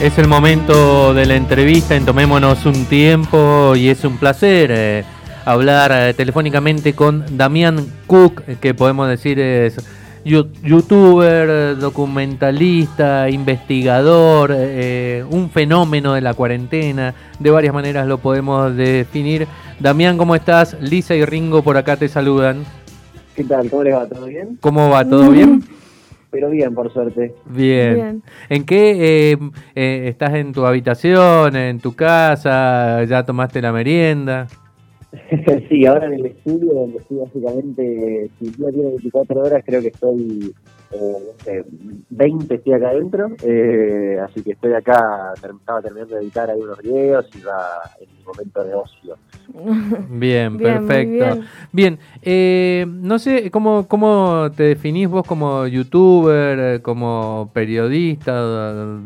Es el momento de la entrevista en Tomémonos un tiempo y es un placer eh, hablar eh, telefónicamente con Damián Cook, que podemos decir es youtuber, documentalista, investigador, eh, un fenómeno de la cuarentena, de varias maneras lo podemos definir. Damián, ¿cómo estás? Lisa y Ringo por acá te saludan. ¿Qué tal? ¿Cómo les va? ¿Todo bien? ¿Cómo va? ¿Todo bien? Pero bien, por suerte. Bien. ¿En qué eh, eh, estás en tu habitación, en tu casa? ¿Ya tomaste la merienda? sí, ahora en el estudio, donde estoy básicamente, si día tiene 24 horas, creo que estoy, eh, no sé, 20 estoy acá adentro, eh, así que estoy acá, estaba terminando de editar algunos videos y va en mi momento de ocio. Bien, perfecto. Bien, eh, no sé, ¿cómo, ¿cómo te definís vos como youtuber, como periodista,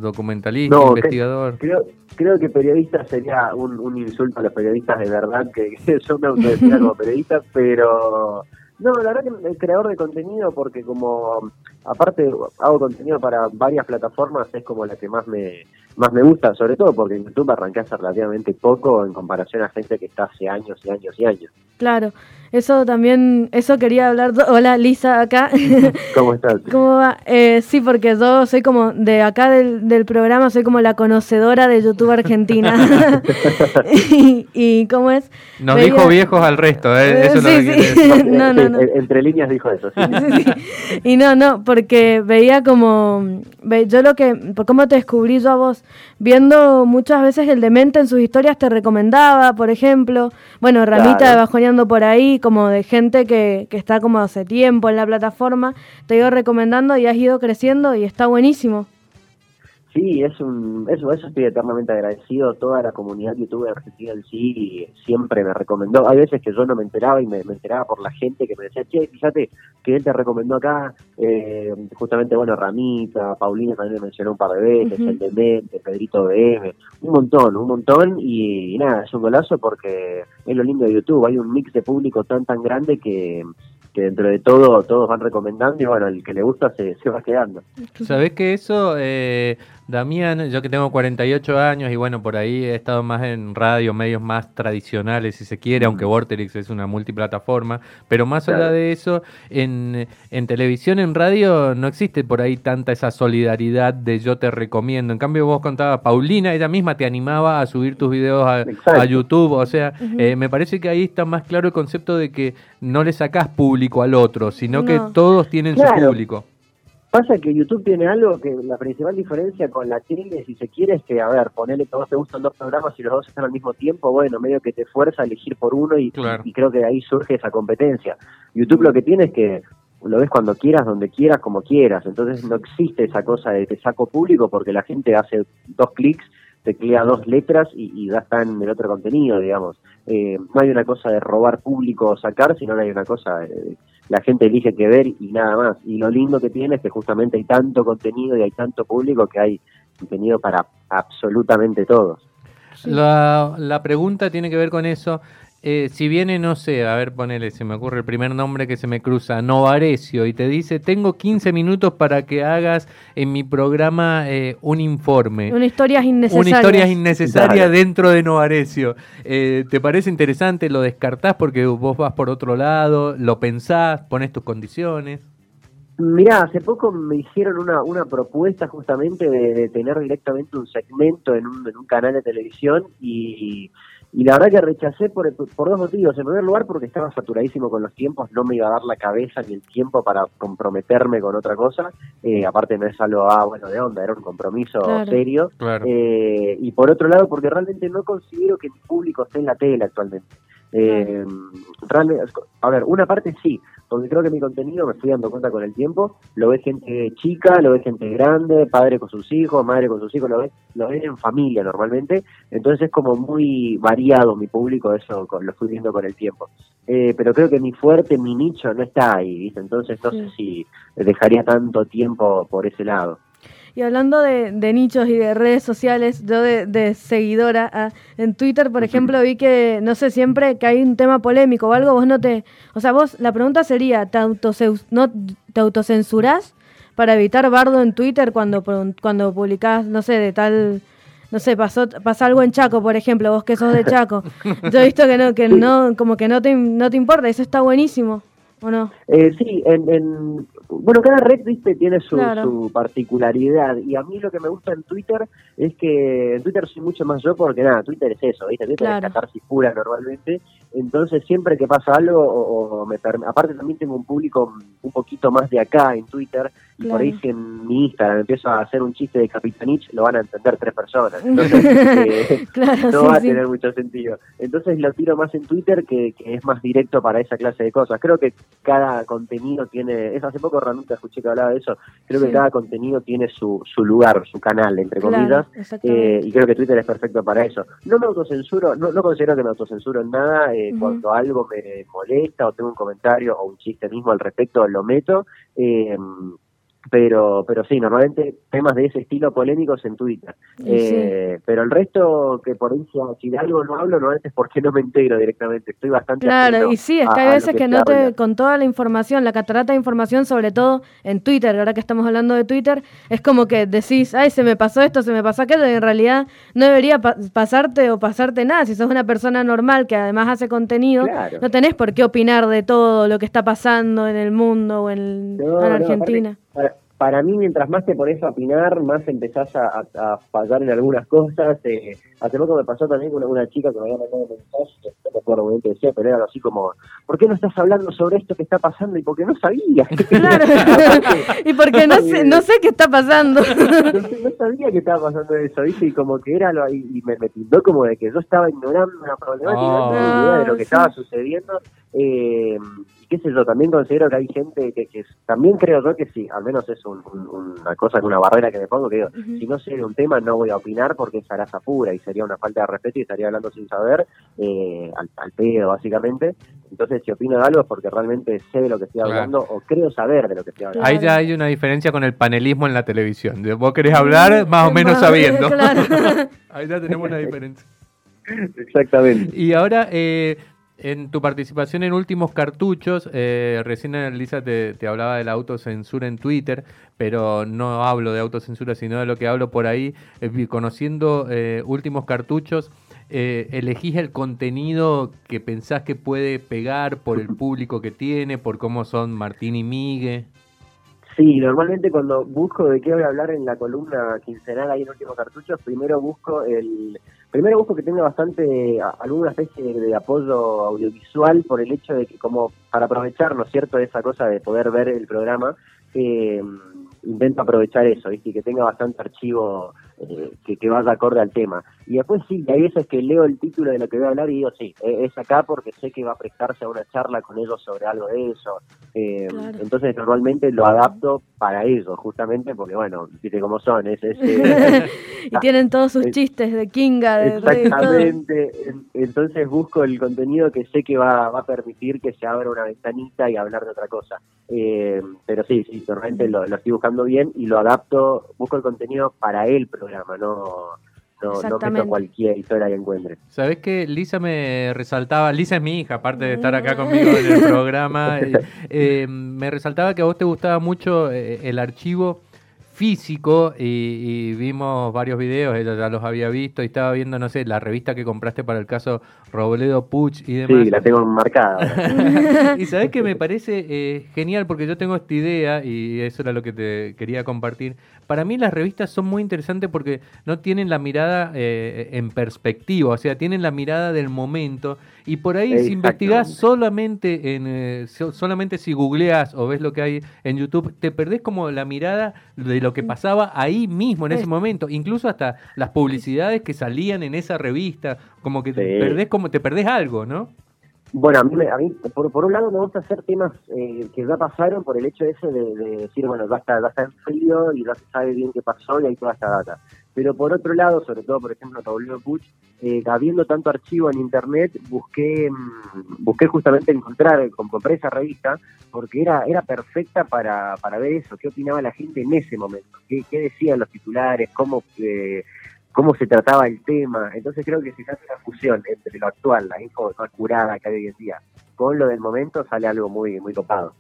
documentalista, investigador? creo, creo que periodista sería un, insulto a los periodistas de verdad, que, yo me autodefino como periodista, pero no, la verdad que el creador de contenido, porque como aparte hago contenido para varias plataformas, es como la que más me más me gusta, sobre todo porque en YouTube arranqué hace relativamente poco en comparación a gente que está hace años y años y años. Claro, eso también, eso quería hablar. Hola Lisa, acá. ¿Cómo estás? ¿Cómo va? Eh, sí, porque yo soy como, de acá del, del, programa, soy como la conocedora de YouTube Argentina. y, cómo es? Nos dijo viejos al resto, ¿eh? Eso sí, sí. no, no, no. Entre líneas dijo eso, sí. Y no, no, porque veía como, yo lo que, por cómo te descubrí yo a vos, viendo muchas veces el demente en sus historias te recomendaba, por ejemplo, bueno, Ramita de Bajoneando por ahí, como de gente que, que está como hace tiempo en la plataforma, te ido recomendando y has ido creciendo y está buenísimo. Sí, es un, eso, eso estoy eternamente agradecido. Toda la comunidad youtuber argentina en sí siempre me recomendó. Hay veces que yo no me enteraba y me, enteraba por la gente que me decía, che, fíjate que él te recomendó acá. Eh, justamente, bueno, Ramita, Paulina también me mencionó un par de veces, el Demente, Pedrito BM, un montón, un montón. Y, y, nada, es un golazo porque es lo lindo de YouTube. Hay un mix de público tan, tan grande que que dentro de todo todos van recomendando y bueno, el que le gusta se, se va quedando. ¿Sabés que eso, eh, Damián, yo que tengo 48 años y bueno, por ahí he estado más en radio, medios más tradicionales si se quiere, aunque Vorterix es una multiplataforma, pero más allá de eso, en, en televisión, en radio, no existe por ahí tanta esa solidaridad de yo te recomiendo. En cambio, vos contabas, Paulina, ella misma te animaba a subir tus videos a, YouTube, o sea, eh, me parece que ahí está más claro el concepto de que no le sacás público al otro, sino que todos tienen su público. Pasa que YouTube tiene algo que la principal diferencia con la tele, si se quiere, es que, a ver, ponele que a vos te gustan dos programas y los dos están al mismo tiempo, bueno, medio que te fuerza a elegir por uno y, y creo que de ahí surge esa competencia. YouTube lo que tiene es que lo ves cuando quieras, donde quieras, como quieras. Entonces no existe esa cosa de te saco público porque la gente hace dos clics, teclea dos letras y, y ya está en el otro contenido, digamos. Eh, no hay una cosa de robar público o sacar, sino hay una cosa de la gente elige qué ver y nada más. Y lo lindo que tiene es que justamente hay tanto contenido y hay tanto público que hay contenido para absolutamente todos. La, la pregunta tiene que ver con eso. Eh, si viene, no sé, a ver, ponele, se me ocurre el primer nombre que se me cruza, Novarecio, y te dice, tengo 15 minutos para que hagas en mi programa eh, un informe. Una historia innecesaria. Una historia innecesaria dentro de Novarecio. Eh, ¿Te parece interesante? ¿Lo descartás porque vos vas por otro lado? ¿Lo pensás? ¿Pones tus condiciones? Mirá, hace poco me hicieron una, una propuesta justamente de, tener directamente un segmento en un, en un canal de televisión y y la verdad que rechacé por, por dos motivos. En primer lugar, porque estaba saturadísimo con los tiempos, no me iba a dar la cabeza ni el tiempo para comprometerme con otra cosa. Eh, aparte, no es algo, ah, bueno, de onda, era un compromiso serio. Eh, y por otro lado, porque realmente no considero que mi público esté en la tele actualmente. Eh, a ver, una parte sí, porque creo que mi contenido, me estoy dando cuenta con el tiempo, lo ve gente chica, lo ve gente grande, padre con sus hijos, madre con sus hijos, lo ve, lo ven en familia normalmente, entonces es como muy variado mi público, eso lo estoy viendo con el tiempo. Eh, pero creo que mi fuerte, mi nicho no está ahí, ¿viste? entonces no sé si dejaría tanto tiempo por ese lado. Y hablando de, nichos y de redes sociales, yo de, seguidora, ah, en Twitter, por ejemplo, vi que, no sé, siempre que hay un tema polémico o algo, vos no te... O sea, vos, la pregunta sería, ¿te, no, ¿te autocensurás para evitar bardo en Twitter cuando, cuando publicás, no sé, de tal no sé, pasó, pasa algo en Chaco, por ejemplo, vos que sos de Chaco. Yo he visto que no, que no, como que no te, no te importa, eso está buenísimo. ¿O no? Eh, sí, en, bueno, cada red, viste, tiene su, su, particularidad. Y a mí lo que me gusta en Twitter es que en Twitter soy mucho más yo porque, nada, Twitter es eso, viste, Twitter es catarsis pura normalmente. Entonces, siempre que pasa algo, o, me aparte también tengo un público un poquito más de acá en Twitter, y por ahí si en mi Instagram empiezo a hacer un chiste de Capitanich, lo van a entender tres personas. Entonces, eh, no va a tener mucho sentido. Entonces, lo tiro más en Twitter, que, que es más directo para esa clase de cosas. Creo que cada contenido tiene, es hace poco realmente escuché que hablaba de eso, creo que cada contenido tiene su, su lugar, su canal, entre comillas, eh, y creo que Twitter es perfecto para eso. No me autocensuro, no, no considero que me autocensuro en nada, eh, cuando algo me molesta o tengo un comentario o un chiste mismo al respecto, lo meto. Eh, pero pero sí, normalmente temas de ese estilo polémicos en Twitter. Eh, pero el resto, que por ahí si de algo no hablo, no es porque no me integro directamente, estoy bastante... Claro, y sí, es que hay veces que, no te, con toda la información, la catarata de información, sobre todo en Twitter, ahora que estamos hablando de Twitter, es como que decís, ay, se me pasó esto, se me pasó aquello, y en realidad no debería pasarte o pasarte nada, si sos una persona normal que además hace contenido, no tenés por qué opinar de todo lo que está pasando en el mundo o en, Argentina para mí, mientras más te pones a opinar, más empezás a, fallar en algunas cosas. Eh, hace poco me pasó también con una, chica que me había mandado un mensaje, no me acuerdo bien qué decía, pero era así como, ¿por qué no estás hablando sobre esto que está pasando? Y porque no sabía. Claro, y porque no sé, no sé qué está pasando. no, sabía que estaba pasando eso, ¿viste? Y como que era lo, y, me, me tildó como de que yo estaba ignorando una problemática, no tenía idea de lo que estaba sucediendo. Eh, qué sé yo, también considero que hay gente que, que también creo yo que sí, al menos es una cosa, una barrera que me pongo, que digo, si no sé de un tema no voy a opinar porque es araza pura y sería una falta de respeto y estaría hablando sin saber, eh, al, pedo básicamente. Entonces, si opino de algo es porque realmente sé de lo que estoy hablando o creo saber de lo que estoy hablando. Ahí ya hay una diferencia con el panelismo en la televisión. Vos querés hablar más o menos sabiendo. Ahí ya tenemos una diferencia. Exactamente. Y ahora, eh, en tu participación en últimos cartuchos, eh, recién Elisa te, hablaba de la autocensura en Twitter, pero no hablo de autocensura, sino de lo que hablo por ahí. Eh, conociendo eh, últimos cartuchos, elegís el contenido que pensás que puede pegar por el público que tiene, por cómo son Martín y Migue. Sí, normalmente cuando busco de qué voy a hablar en la columna quincenal ahí en últimos cartuchos, primero busco el Primero busco que tenga bastante, alguna especie de, apoyo audiovisual por el hecho de que como para aprovechar, ¿no es cierto?, esa cosa de poder ver el programa, eh, intento aprovechar eso, ¿viste? Que tenga bastante archivo eh, que, que, vaya acorde al tema. Y después sí, hay veces que leo el título de lo que voy a hablar y digo, sí, e, es acá porque sé que va a prestarse a una charla con ellos sobre algo de eso. Eh, entonces normalmente lo adapto para ellos, justamente porque, bueno, viste cómo son. Es, eh, y tienen todos sus chistes de Kinga. De exactamente. Entonces busco el contenido que sé que va, va a permitir que se abra una ventanita y hablar de otra cosa. pero sí, sí, normalmente lo, lo estoy buscando bien y lo adapto, busco el contenido para él programa, no, no, no meto cualquier historia que encuentre. ¿Sabés que Lisa me resaltaba, Lisa es mi hija, aparte de estar acá conmigo en el programa, eh, eh, me resaltaba que a vos te gustaba mucho eh, el archivo físico y, vimos varios videos, ella ya los había visto y estaba viendo, no sé, la revista que compraste para el caso Robledo Puch y demás. Sí, la tengo marcada. y sabes que me parece eh, genial porque yo tengo esta idea y eso era lo que te quería compartir. Para mí las revistas son muy interesantes porque no tienen la mirada eh, en perspectiva, o sea, tienen la mirada del momento y por ahí si investigás solamente en eh, solamente si googleas o ves lo que hay en YouTube, te perdés como la mirada de lo que pasaba ahí mismo en ese momento, incluso hasta las publicidades que salían en esa revista, como que te perdés como te perdés algo, ¿no? Bueno, a mí, a mí por, por un lado me gusta hacer temas eh, que ya pasaron por el hecho ese de, decir, bueno, ya está, ya está en frío y ya se sabe bien qué pasó y hay toda esta data. Pero por otro lado, sobre todo, por ejemplo, Tablero Puch, eh, habiendo tanto archivo en internet, busqué mm, busqué justamente encontrar, compré esa revista, porque era era perfecta para, para ver eso, qué opinaba la gente en ese momento, qué, qué decían los titulares, cómo... Eh, cómo se trataba el tema. Entonces creo que si se hace una fusión entre lo actual, la info más curada que hay hoy en día, con lo del momento, sale algo muy, muy topado.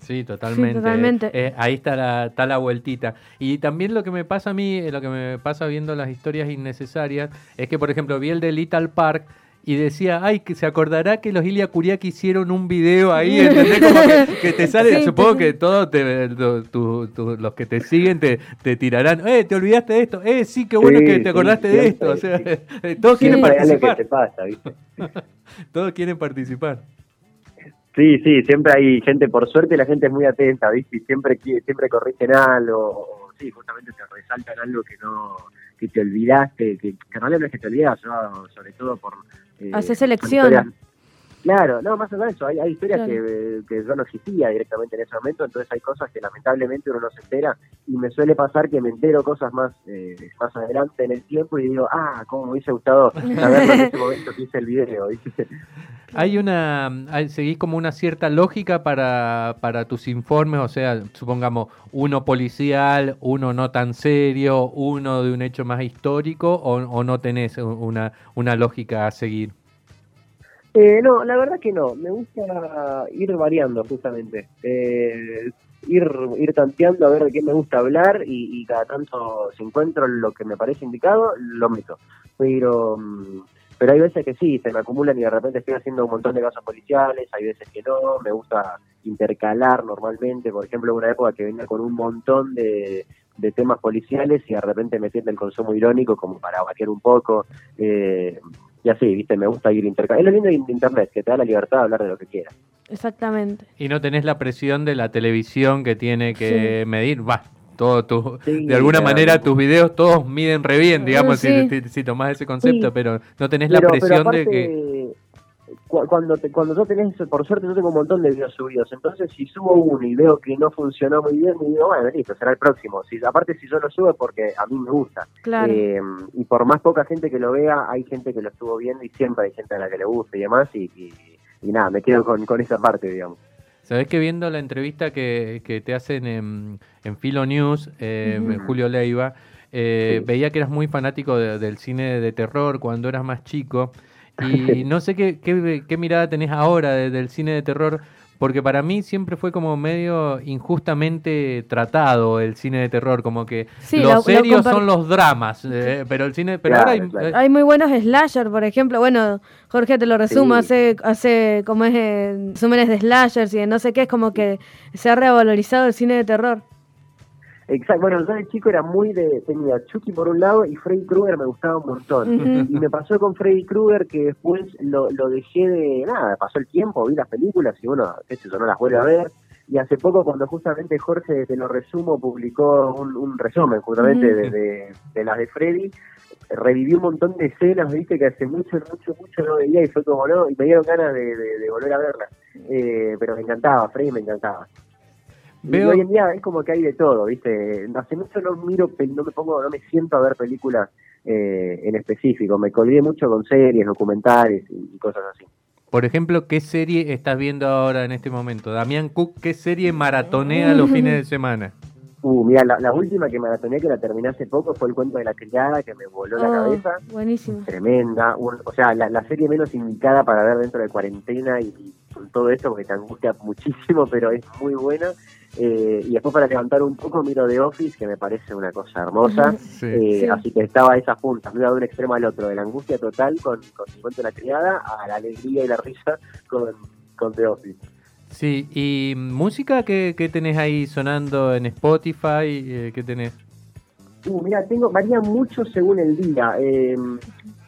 Sí, totalmente. totalmente. Eh, ahí está la, está la vueltita. Y también lo que me pasa a mí, eh, lo que me pasa viendo las historias innecesarias, es que, por ejemplo, vi el de Little Park y decía, ay, que se acordará que los Ilia Kuriaki hicieron un video ahí, ¿entendés? Como que, que te sale, Sí, supongo sí. que todos te- tu- tu- tu- los que te siguen te, te tirarán, eh, te olvidaste de esto, eh, sí, qué bueno Sí, que te acordaste de esto, o sea, eh, todos quieren algo que participar, te pasa, ¿viste? todos quieren participar. Sí, sí, siempre hay gente, por suerte la gente es muy atenta, ¿viste? Y siempre, siempre corrigen algo, o sí, justamente te resaltan algo que no, que te olvidaste, que, que en realidad no es que te olvidas, ¿no? sobre todo por... eh, Haces son selección. Claro, no, más allá de eso, hay, hay historias Claro. que, que yo no existía directamente en ese momento, entonces hay cosas que lamentablemente uno no se entera y me suele pasar que me entero cosas más eh, más adelante en el tiempo y digo, ah, cómo me hubiese gustado saberlo en ese momento que hice el video. Hay una, hay- seguís como una cierta lógica para, para tus informes, o sea, supongamos uno policial, uno no tan serio, uno de un hecho más histórico, o, o no tenés una, una lógica a seguir. Eh, no, la verdad que no. Me gusta ir variando, justamente. Eh, ir, ir tanteando a ver de qué me gusta hablar y, y cada tanto, si encuentro lo que me parece indicado, lo meto. Pero, mm, pero hay veces que sí, se me acumulan y de repente estoy haciendo un montón de casos policiales, hay veces que no. Me gusta intercalar normalmente. Por ejemplo, una época que venía con un montón de, temas policiales y de repente metiendo el consumo irónico como para variar un poco. Eh, y así, viste, me gusta ir intercalando. Es lo lindo de internet, que te da la libertad de hablar de lo que quieras. Exactamente. Y no tenés la presión de la televisión que tiene que medir, va, todo tu, Sí, de alguna claro. manera tus videos todos miden re bien, digamos, Sí. si, si, si tomás ese concepto, Sí. pero no tenés la Pero, presión aparte, de que... cu- cuando te, cuando yo tenés, por suerte yo tengo un montón de videos subidos, entonces si subo uno y veo que no funcionó muy bien, me digo, bueno, listo, será el próximo. Si, aparte si yo lo subo es porque a mí me gusta. Claro. Eh, y por más poca gente que lo vea, hay gente que lo estuvo viendo y siempre hay gente a la que le gusta y demás, y, y, y nada, me quedo con, con esa parte, digamos. Sabés que viendo la entrevista que, que te hacen en, en Filo News, eh. Julio Leiva, eh, Sí. veía que eras muy fanático de- del cine de terror cuando eras más chico. Y no sé qué, qué, qué mirada tenés ahora de- del cine de terror, porque para mí siempre fue como medio injustamente tratado el cine de terror, como que Sí, los lo- serios son los dramas, eh, pero el cine, pero Claro, ahora hay- claro. eh, Hay muy buenos slasher, por ejemplo. Bueno, Jorge te lo resumo, Sí. hace, hace como es eh, resúmenes de slashers y de no sé qué, es como que se ha revalorizado el cine de terror. Exacto, bueno, yo de chico era muy de, tenía Chucky por un lado y Freddy Krueger me gustaba un montón. Y me pasó con Freddy Krueger que después lo, lo dejé de nada, pasó el tiempo, vi las películas y bueno, qué sé yo, no las vuelvo a ver. Y hace poco cuando justamente Jorge, te lo resumo, publicó un, un resumen justamente de, de, de las de Freddy, reviví un montón de escenas, viste, que hace mucho, mucho, mucho no veía y fue como no, y me dieron ganas de, de- de volver a verlas. Eh, pero me encantaba, Freddy me encantaba. Y hoy en día es como que hay de todo, ¿viste? Hace mucho no miro, no me pongo, no me siento a ver películas eh, en específico. Me colgué mucho con series, documentales y, y cosas así. por ejemplo, ¿qué serie estás viendo ahora en este momento? Damián Cook, ¿qué serie maratonea los fines de semana? Uh, mira, la, la última que maratoneé, que la terminé hace poco, fue El cuento de la criada, que me voló la Oh, cabeza. buenísimo. Tremenda. Un- o sea, la, la serie menos indicada para ver dentro de cuarentena y, y con todo esto, porque te angustia muchísimo, pero es muy buena. Eh, y después para levantar un poco miro The Office, que me parece una cosa hermosa. Sí. Eh, Sí. Así que estaba a esas puntas, me iba de un extremo al otro, de la angustia total con, con el cuento de la criada a la alegría y la risa con, con The Office. Sí, y música, ¿qué, qué tenés ahí sonando en Spotify? Eh, ¿Qué tenés? Uh, mira, tengo, varía mucho según el día. Eh,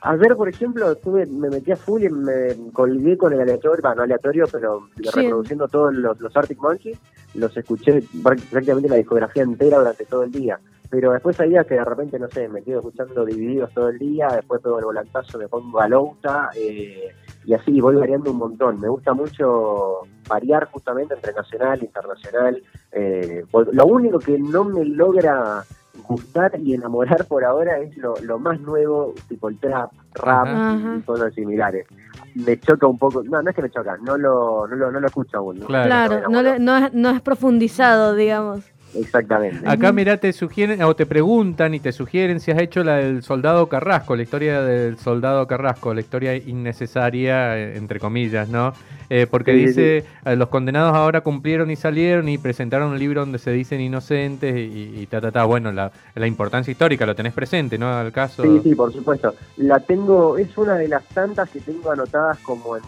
ayer, por ejemplo, estuve, me metí a full y me colgué con el aleatorio, bueno, no aleatorio, pero Sí. reproduciendo todos los, los Arctic Monkeys. Los escuché prá- prácticamente la discografía entera durante todo el día. Pero después hay días que de repente, no sé, me quedo escuchando divididos todo el día, después pego el volantazo, me pongo a Louta, eh, y así voy variando un montón. Me gusta mucho variar justamente entre nacional e internacional. Eh, lo único que no me logra gustar y enamorar por ahora es lo, lo más nuevo, tipo el trap, rap Ajá. y cosas similares. Me choca un poco, no, no es que me choca, no lo, no lo, no lo escucho aún. ¿no? Claro. Claro, no, le- no, es, no es profundizado, digamos. Exactamente. Acá, mirá, te sugieren o te preguntan y te sugieren si has hecho la del soldado Carrasco, la historia del soldado Carrasco, la historia innecesaria, eh, entre comillas, ¿no? Eh, porque dice, eh, los condenados ahora cumplieron y salieron y presentaron un libro donde se dicen inocentes y, y ta, ta, ta. Bueno, la, la, importancia histórica lo tenés presente, ¿no? Al caso. Sí, sí, por supuesto. La tengo, es una de las tantas que tengo anotadas como en,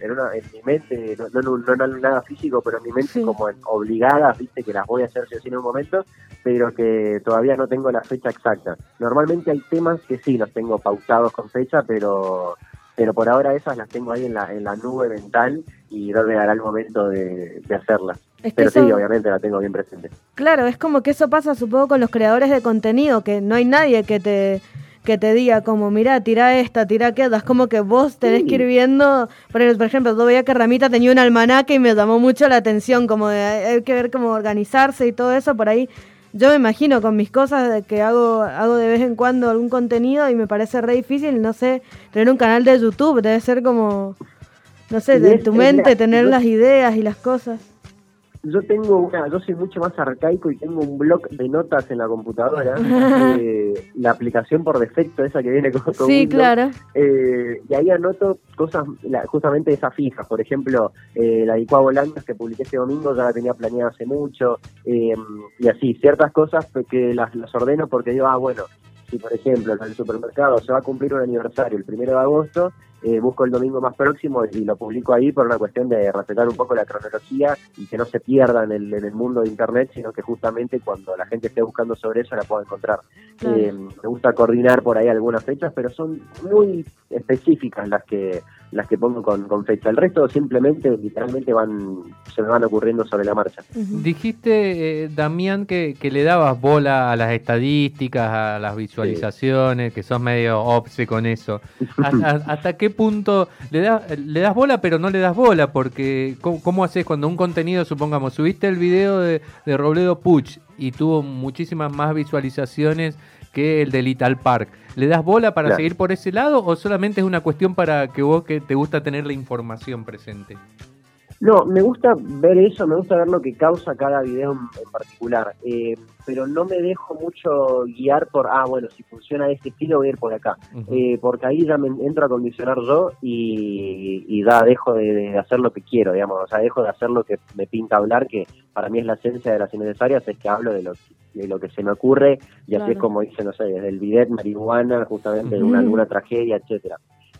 en, una, en mi mente, no, no, no, nada físico, pero en mi mente como en obligadas, viste, que las voy a hacer si en un momento, pero que todavía no tengo la fecha exacta. Normalmente hay temas que sí los tengo pautados con fecha, pero pero por ahora esas las tengo ahí en la, en la nube mental y no me dará el momento de, hacerlas. pero sí, obviamente la tengo bien presente. Claro, es como que eso pasa supongo con los creadores de contenido, que no hay nadie que te que te diga como, mira, tira esta, tira aquella, es como que vos tenés que ir viendo, por ejemplo, yo veía que Ramita tenía un almanaque y me llamó mucho la atención, como de, hay que ver cómo organizarse y todo eso, por ahí yo me imagino con mis cosas de que hago, hago de vez en cuando algún contenido y me parece re difícil, no sé, tener un canal de YouTube, debe ser como, no sé, de tu mente, tener las ideas y las cosas yo tengo una, yo soy mucho más arcaico y tengo un blog de notas en la computadora, eh, la aplicación por defecto, esa que viene con, Sí, claro. Eh, y ahí anoto cosas, justamente esas fijas, por ejemplo, eh, la de Blancas que publiqué este domingo ya la tenía planeada hace mucho, y así, ciertas cosas que las, las ordeno porque digo, ah, bueno, si por ejemplo en el supermercado se va a cumplir un aniversario el primero de agosto, eh, busco el domingo más próximo y lo publico ahí por una cuestión de respetar un poco la cronología y que no se pierda en el, en el mundo de Internet, sino que justamente cuando la gente esté buscando sobre eso la pueda encontrar. Eh, me gusta coordinar por ahí algunas fechas, pero son muy específicas las que las que pongo con, con, fecha. El resto simplemente, literalmente, van se me van ocurriendo sobre la marcha. Dijiste, eh, Damián, que, que, le dabas bola a las estadísticas, a las visualizaciones, que sos medio obse con eso. ¿Hasta, qué punto le, das le das bola, pero no le das bola? Porque, ¿cómo, haces cuando un contenido, supongamos, subiste el video de, de Robledo Puch y tuvo muchísimas más visualizaciones que el de Little Park? ¿Le das bola para seguir por ese lado o solamente es una cuestión para que vos que te gusta tener la información presente? No, me gusta ver eso, me gusta ver lo que causa cada video en, particular, eh, pero no me dejo mucho guiar por, ah, bueno, si funciona de este estilo voy a ir por acá, eh, porque ahí ya me entro a condicionar yo y, y da, dejo de, hacer lo que quiero, digamos, o sea, dejo de hacer lo que me pinta hablar, que para mí es la esencia de las innecesarias, es que hablo de lo, de lo que se me ocurre y así es como dice, no sé, desde el bidet, marihuana, justamente de una, alguna tragedia, etcétera.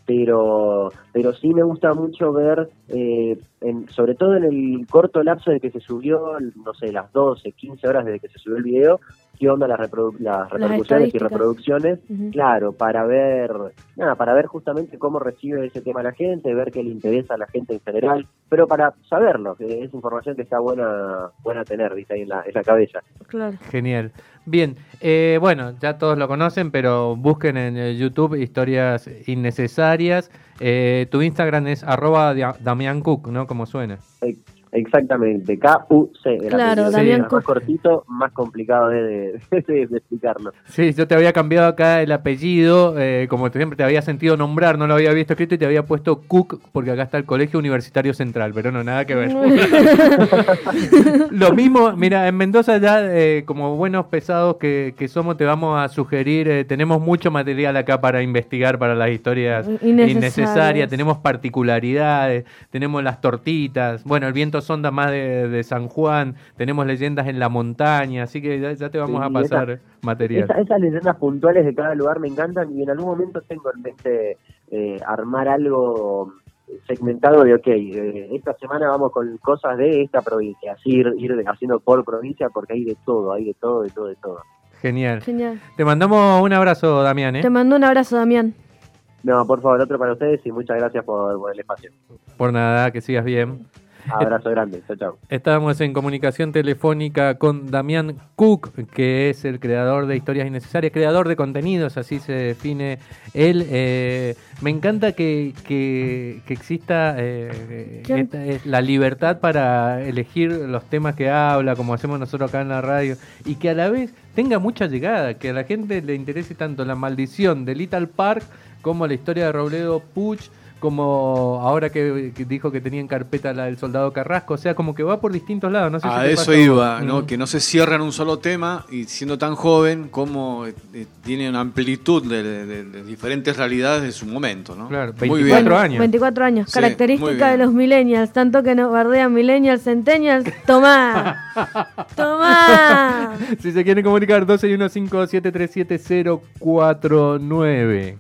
Pero pero sí me gusta mucho ver, eh, en, sobre todo en el corto lapso de que se subió, no sé, las 12, 15 horas desde que se subió el video, qué onda las, las repercusiones y reproducciones, claro, para ver, nada, para ver justamente cómo recibe ese tema la gente, ver qué le interesa a la gente en general, pero para saberlo, que es información que está buena buena tener, ¿viste? ahí en la, en la cabeza. Claro. Genial. Bien, eh, bueno, ya todos lo conocen, pero busquen en YouTube historias innecesarias. Eh, tu Instagram es arroba Damián Cook, ¿no? Como suena. Exactamente, K-U-C. Claro, Damián Más cortito, más complicado de, explicarlo. Sí, yo te había cambiado acá el apellido, eh, como siempre te había sentido nombrar, no lo había visto escrito y te había puesto Cook, porque acá está el Colegio Universitario Central, pero no, nada que ver. lo mismo, mira, en Mendoza ya, eh, como buenos pesados que, somos, te vamos a sugerir, eh, tenemos mucho material acá para investigar para las historias innecesarias, tenemos particularidades, tenemos las tortitas, bueno, el viento sonda más de, San Juan, tenemos leyendas en la montaña, así que ya, te vamos a pasar material. esas leyendas puntuales de cada lugar me encantan y en algún momento tengo en mente eh, armar algo segmentado de, ok, eh, esta semana vamos con cosas de esta provincia, así ir, ir haciendo por provincia porque hay de todo, hay de todo, de todo, de todo. Genial. Genial. Te mandamos un abrazo, Damián. ¿eh? Te mando un abrazo, Damián. No, por favor, otro para ustedes y muchas gracias por el espacio. Por nada, que sigas bien. Abrazo grande, chao, chao. Estábamos en comunicación telefónica con Damián Cook, que es el creador de Historias Innecesarias, creador de contenidos, así se define él. Eh, me encanta que, que, exista eh, la libertad para elegir los temas que habla, como hacemos nosotros acá en la radio, y que a la vez tenga mucha llegada, que a la gente le interese tanto la maldición de Little Park como la historia de Robledo Puch como ahora que, que dijo que tenía en carpeta la del soldado Carrasco, o sea, como que va por distintos lados. No sé A eso iba, ¿no? Mm. que no se cierra en un solo tema y siendo tan joven, como eh, tiene una amplitud de, de- de diferentes realidades de su momento. ¿no? Claro, Muy 24 bien. años. 24 años. Sí, Característica de los millennials, tanto que nos bardean millennials, centennials. Tomá. Tomá. Si se quieren comunicar, 12 y 1 5 7 3 7 0 4 9.